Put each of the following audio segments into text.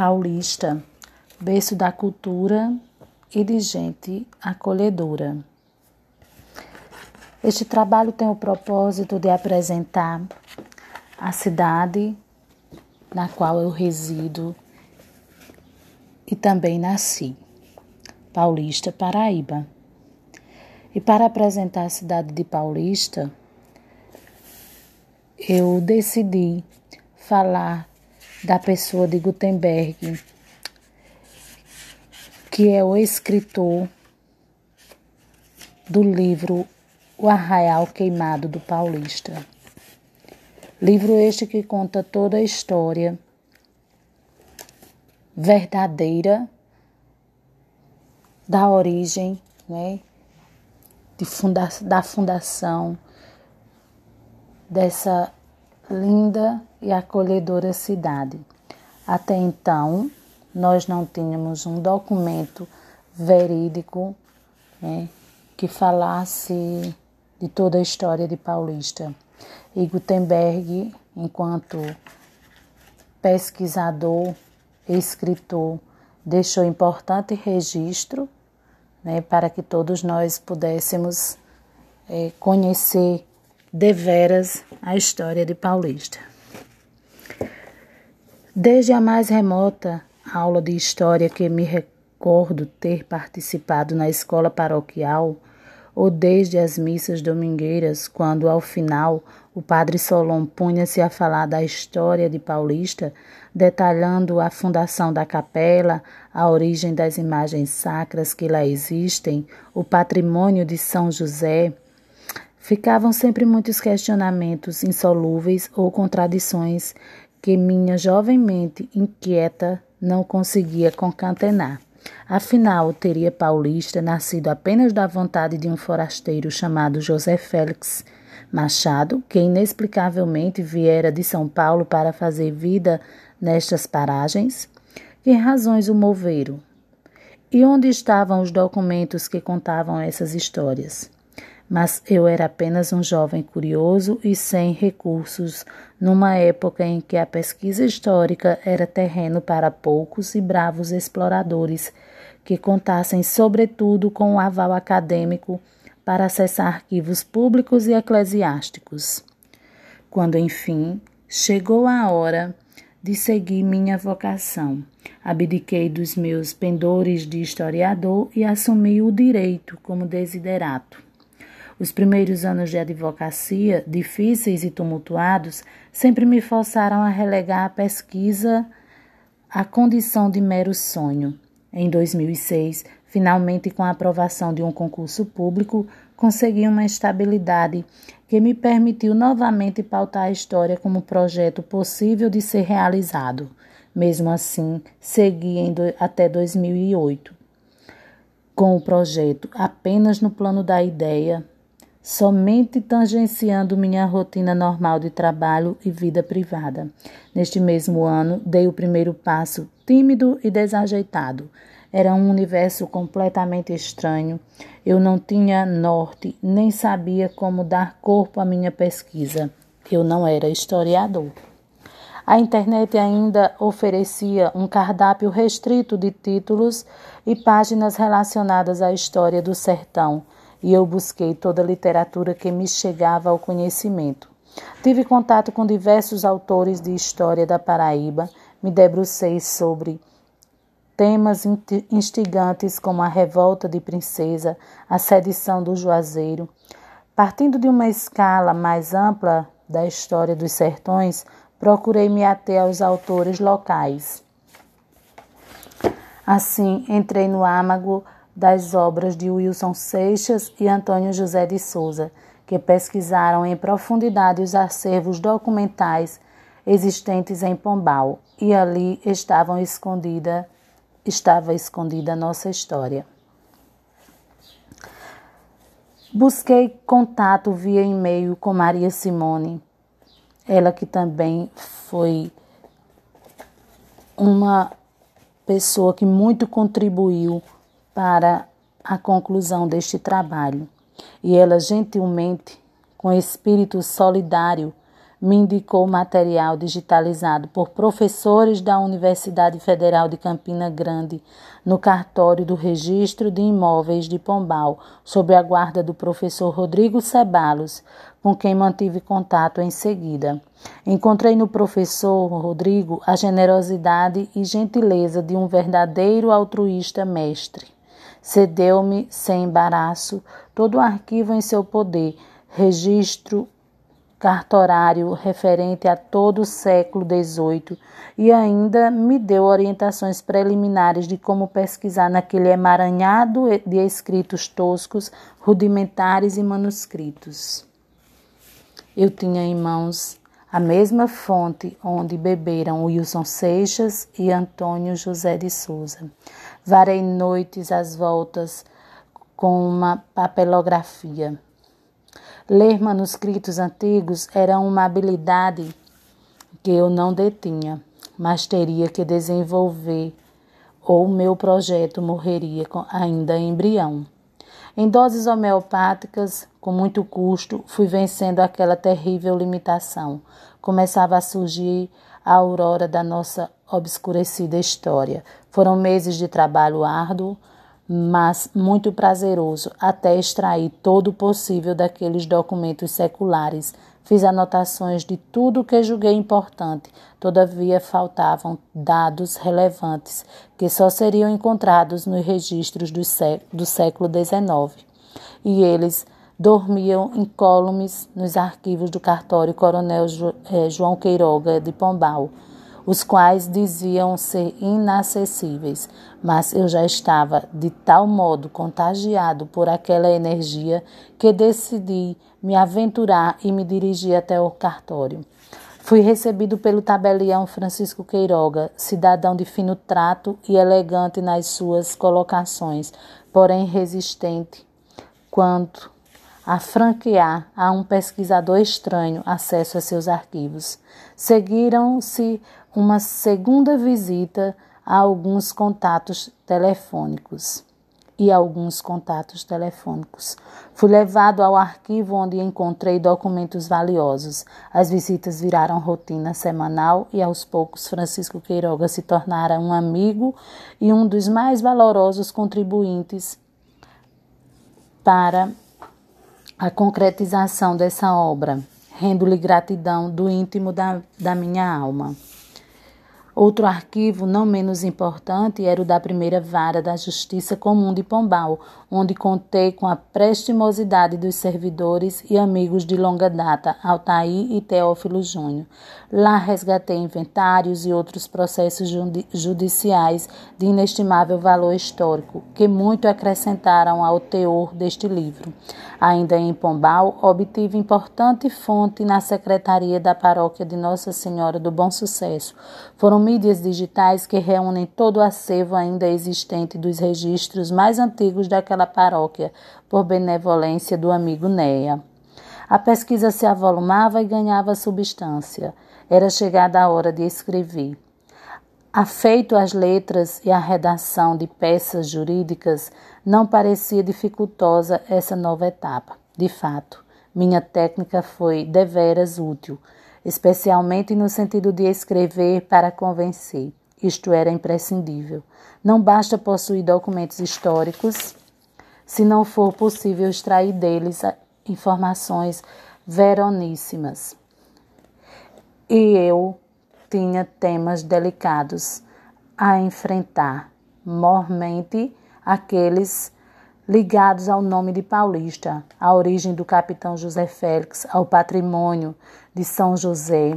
Paulista, berço da cultura e de gente acolhedora. Este trabalho tem o propósito de apresentar a cidade na qual eu resido e também nasci, Paulista, Paraíba. E para apresentar a cidade de Paulista, eu decidi falar da pessoa de Gutenberg, que é o escritor do livro O Arraial Queimado do Paulista. Livro este que conta toda a história verdadeira da origem, né, de funda da fundação dessa linda e acolhedora cidade. Até então, nós não tínhamos um documento verídico né, que falasse de toda a história de Paulista. E Gutenberg, enquanto pesquisador, escritor, deixou importante registro né, para que todos nós pudéssemos é, conhecer deveras a história de Paulista. Desde a mais remota aula de história que me recordo ter participado na escola paroquial, ou desde as missas domingueiras, quando ao final o padre Solon punha-se a falar da história de Paulista, detalhando a fundação da capela, a origem das imagens sacras que lá existem, o patrimônio de São José, Ficavam sempre muitos questionamentos insolúveis ou contradições que minha jovem mente inquieta não conseguia concatenar. Afinal, teria Paulista nascido apenas da vontade de um forasteiro chamado José Félix Machado, que inexplicavelmente viera de São Paulo para fazer vida nestas paragens? Que razões o moveram? E onde estavam os documentos que contavam essas histórias? Mas eu era apenas um jovem curioso e sem recursos, numa época em que a pesquisa histórica era terreno para poucos e bravos exploradores que contassem, sobretudo, com o aval acadêmico para acessar arquivos públicos e eclesiásticos. Quando, enfim, chegou a hora de seguir minha vocação, abdiquei dos meus pendores de historiador e assumi o direito como desiderato. Os primeiros anos de advocacia, difíceis e tumultuados, sempre me forçaram a relegar a pesquisa à condição de mero sonho. Em 2006, finalmente, com a aprovação de um concurso público, consegui uma estabilidade que me permitiu novamente pautar a história como projeto possível de ser realizado. Mesmo assim, segui até 2008 com o projeto apenas no plano da ideia, somente tangenciando minha rotina normal de trabalho e vida privada. Neste mesmo ano, dei o primeiro passo, tímido e desajeitado. Era um universo completamente estranho. Eu não tinha norte, nem sabia como dar corpo à minha pesquisa. Eu não era historiador. A internet ainda oferecia um cardápio restrito de títulos e páginas relacionadas à história do sertão e eu busquei toda a literatura que me chegava ao conhecimento. Tive contato com diversos autores de história da Paraíba, me debrucei sobre temas instigantes como a revolta de Princesa, a sedição do Juazeiro. Partindo de uma escala mais ampla da história dos sertões, procurei me ater aos autores locais. Assim, entrei no âmago das obras de Wilson Seixas e Antônio José de Souza, que pesquisaram em profundidade os acervos documentais existentes em Pombal, e ali estavam escondida, estava escondida nossa história. Busquei contato via e-mail com Maria Simone, ela que também foi uma pessoa que muito contribuiu para a conclusão deste trabalho, e ela gentilmente, com espírito solidário, me indicou material digitalizado por professores da Universidade Federal de Campina Grande no cartório do Registro de Imóveis de Pombal, sob a guarda do professor Rodrigo Cebalos, com quem mantive contato em seguida. Encontrei no professor Rodrigo a generosidade e gentileza de um verdadeiro altruísta mestre. Cedeu-me, sem embaraço, todo o arquivo em seu poder, registro cartorário referente a todo o século XVIII e ainda me deu orientações preliminares de como pesquisar naquele emaranhado de escritos toscos, rudimentares e manuscritos. Eu tinha em mãos a mesma fonte onde beberam Wilson Seixas e Antônio José de Souza. Varei noites às voltas com uma papelografia. Ler manuscritos antigos era uma habilidade que eu não detinha, mas teria que desenvolver, ou meu projeto morreria ainda embrião. Em doses homeopáticas, com muito custo, fui vencendo aquela terrível limitação. Começava a surgir a aurora da nossa obscurecida história. Foram meses de trabalho árduo, mas muito prazeroso, até extrair todo o possível daqueles documentos seculares. Fiz anotações de tudo que julguei importante, todavia faltavam dados relevantes que só seriam encontrados nos registros do, sé do século XIX. E eles dormiam incólumes nos arquivos do cartório Coronel eh, João Queiroga de Pombal os quais diziam ser inacessíveis, mas eu já estava de tal modo contagiado por aquela energia que decidi me aventurar e me dirigir até o cartório. Fui recebido pelo tabelião Francisco Queiroga, cidadão de fino trato e elegante nas suas colocações, porém resistente quanto a franquear a um pesquisador estranho acesso a seus arquivos. Seguiram-se uma segunda visita a alguns contatos telefônicos e alguns contatos telefônicos. Fui levado ao arquivo onde encontrei documentos valiosos. As visitas viraram rotina semanal e aos poucos Francisco Queiroga se tornara um amigo e um dos mais valorosos contribuintes para a concretização dessa obra. Rendo-lhe gratidão do íntimo da, da minha alma. Outro arquivo, não menos importante, era o da primeira vara da Justiça Comum de Pombal, onde contei com a prestimosidade dos servidores e amigos de longa data, Altair e Teófilo Júnior. Lá resgatei inventários e outros processos judiciais de inestimável valor histórico, que muito acrescentaram ao teor deste livro. Ainda em Pombal, obtive importante fonte na Secretaria da Paróquia de Nossa Senhora do Bom Sucesso. Foram mídias digitais que reúnem todo o acervo ainda existente dos registros mais antigos daquela paróquia, por benevolência do amigo Neia. A pesquisa se avolumava e ganhava substância. Era chegada a hora de escrever. Afeito às letras e à redação de peças jurídicas, não parecia dificultosa essa nova etapa. De fato, minha técnica foi deveras útil, especialmente no sentido de escrever para convencer. Isto era imprescindível. Não basta possuir documentos históricos se não for possível extrair deles informações veroníssimas e eu tinha temas delicados a enfrentar, mormente aqueles ligados ao nome de Paulista, à origem do capitão José Félix, ao patrimônio de São José.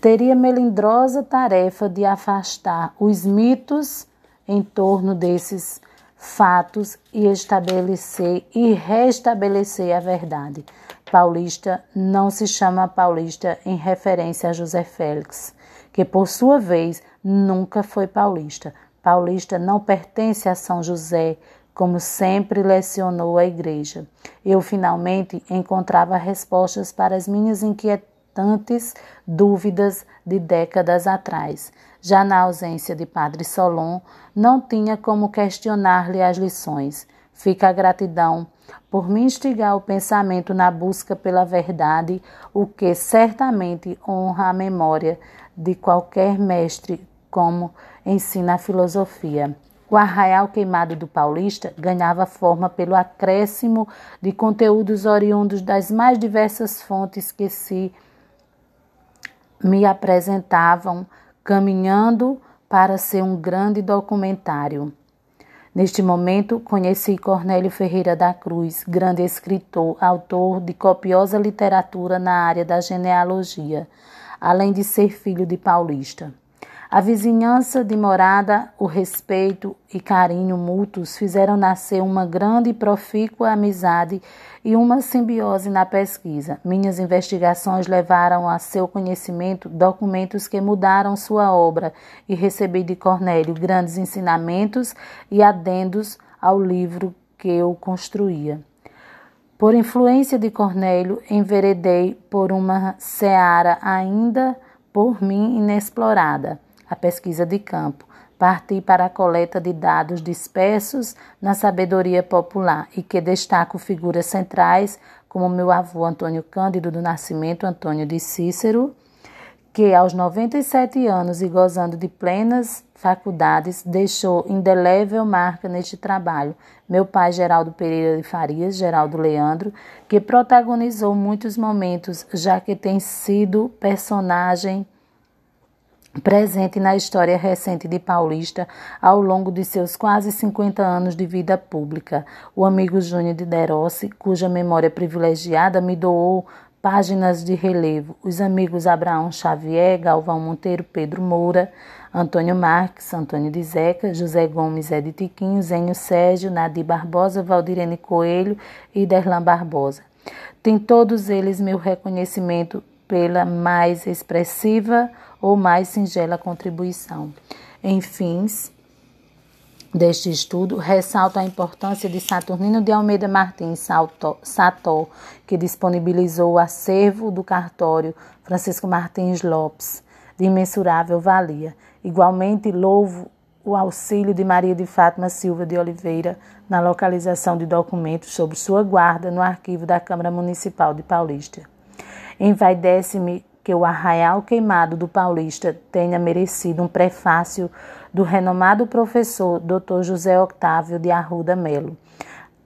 Teria melindrosa tarefa de afastar os mitos em torno desses fatos e estabelecer e restabelecer a verdade. Paulista não se chama Paulista em referência a José Félix, que por sua vez nunca foi paulista. Paulista não pertence a São José, como sempre lecionou a igreja. Eu finalmente encontrava respostas para as minhas inquietantes dúvidas de décadas atrás. Já na ausência de Padre Solon, não tinha como questionar-lhe as lições. Fica a gratidão por me instigar o pensamento na busca pela verdade, o que certamente honra a memória de qualquer mestre, como ensina a filosofia. O arraial queimado do Paulista ganhava forma pelo acréscimo de conteúdos oriundos das mais diversas fontes que se me apresentavam, caminhando para ser um grande documentário. Neste momento, conheci Cornélio Ferreira da Cruz, grande escritor, autor de copiosa literatura na área da genealogia, além de ser filho de paulista. A vizinhança de morada, o respeito e carinho mútuos fizeram nascer uma grande e profícua amizade e uma simbiose na pesquisa. Minhas investigações levaram a seu conhecimento documentos que mudaram sua obra e recebi de Cornélio grandes ensinamentos e adendos ao livro que eu construía. Por influência de Cornélio, enveredei por uma seara ainda por mim inexplorada a pesquisa de campo, parti para a coleta de dados dispersos na sabedoria popular e que destaco figuras centrais como meu avô Antônio Cândido do Nascimento Antônio de Cícero, que aos 97 anos e gozando de plenas faculdades, deixou indelével marca neste trabalho. Meu pai, Geraldo Pereira de Farias, Geraldo Leandro, que protagonizou muitos momentos, já que tem sido personagem presente na história recente de Paulista ao longo de seus quase 50 anos de vida pública. O amigo Júnior de Derossi, cuja memória privilegiada me doou páginas de relevo. Os amigos Abraão Xavier, Galvão Monteiro, Pedro Moura, Antônio Marques, Antônio de Zeca, José Gomes, Ed Tiquinho, Zênio Sérgio, Nadir Barbosa, Valdirene Coelho e Derlan Barbosa. Tem todos eles meu reconhecimento pela mais expressiva ou mais singela contribuição. Em fins deste estudo, ressalto a importância de Saturnino de Almeida Martins Sató, que disponibilizou o acervo do cartório Francisco Martins Lopes, de imensurável valia. Igualmente, louvo o auxílio de Maria de Fátima Silva de Oliveira na localização de documentos sobre sua guarda no arquivo da Câmara Municipal de Paulista. Envaidece-me que o Arraial Queimado do Paulista tenha merecido um prefácio do renomado professor Dr. José Octávio de Arruda Melo.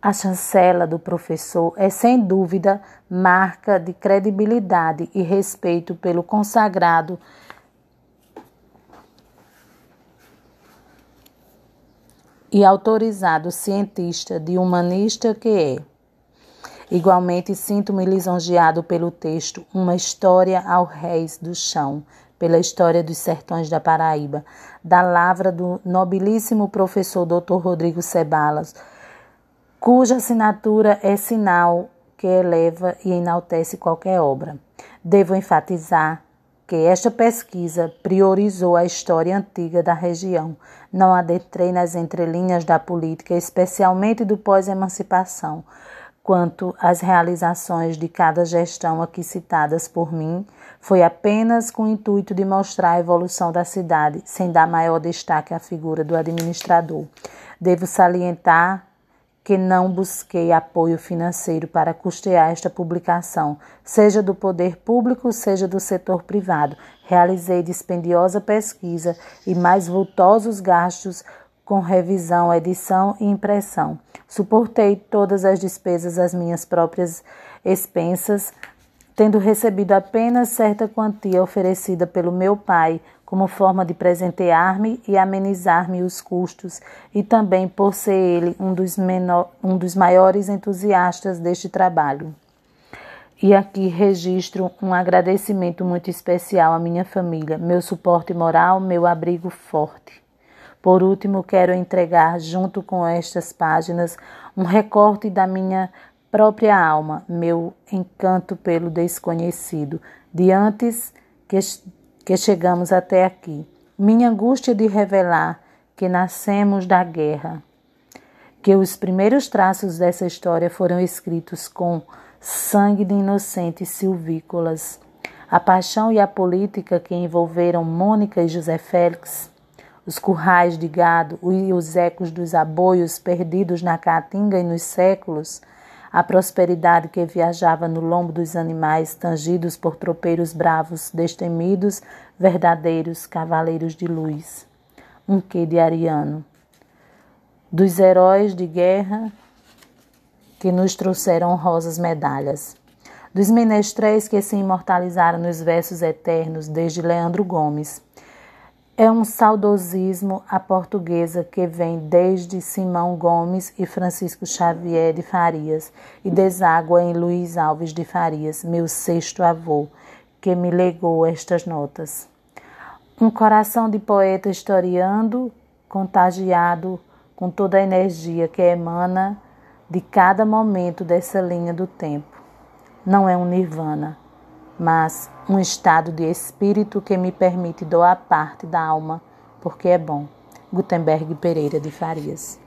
A chancela do professor é sem dúvida marca de credibilidade e respeito pelo consagrado e autorizado cientista de humanista que é. Igualmente, sinto-me lisonjeado pelo texto Uma História ao Reis do Chão, pela história dos sertões da Paraíba, da lavra do nobilíssimo professor Dr. Rodrigo Cebalas, cuja assinatura é sinal que eleva e enaltece qualquer obra. Devo enfatizar que esta pesquisa priorizou a história antiga da região. Não adentrei nas entrelinhas da política, especialmente do pós-emancipação quanto às realizações de cada gestão aqui citadas por mim, foi apenas com o intuito de mostrar a evolução da cidade, sem dar maior destaque à figura do administrador. Devo salientar que não busquei apoio financeiro para custear esta publicação, seja do poder público, seja do setor privado. Realizei dispendiosa pesquisa e mais vultosos gastos com revisão, edição e impressão. Suportei todas as despesas às minhas próprias expensas, tendo recebido apenas certa quantia oferecida pelo meu pai como forma de presentear-me e amenizar-me os custos, e também por ser ele um dos, menor, um dos maiores entusiastas deste trabalho. E aqui registro um agradecimento muito especial à minha família, meu suporte moral, meu abrigo forte. Por último, quero entregar, junto com estas páginas, um recorte da minha própria alma, meu encanto pelo desconhecido, de antes que, que chegamos até aqui. Minha angústia de revelar que nascemos da guerra, que os primeiros traços dessa história foram escritos com sangue de inocentes silvícolas. A paixão e a política que envolveram Mônica e José Félix os currais de gado e os ecos dos aboios perdidos na caatinga e nos séculos, a prosperidade que viajava no lombo dos animais, tangidos por tropeiros bravos, destemidos, verdadeiros cavaleiros de luz. Um quê de ariano. Dos heróis de guerra que nos trouxeram honrosas medalhas. Dos menestréis que se imortalizaram nos versos eternos, desde Leandro Gomes é um saudosismo à portuguesa que vem desde Simão Gomes e Francisco Xavier de Farias e deságua em Luiz Alves de Farias, meu sexto avô, que me legou estas notas. Um coração de poeta historiando, contagiado com toda a energia que emana de cada momento dessa linha do tempo. Não é um nirvana mas um estado de espírito que me permite doar parte da alma, porque é bom. Gutenberg Pereira de Farias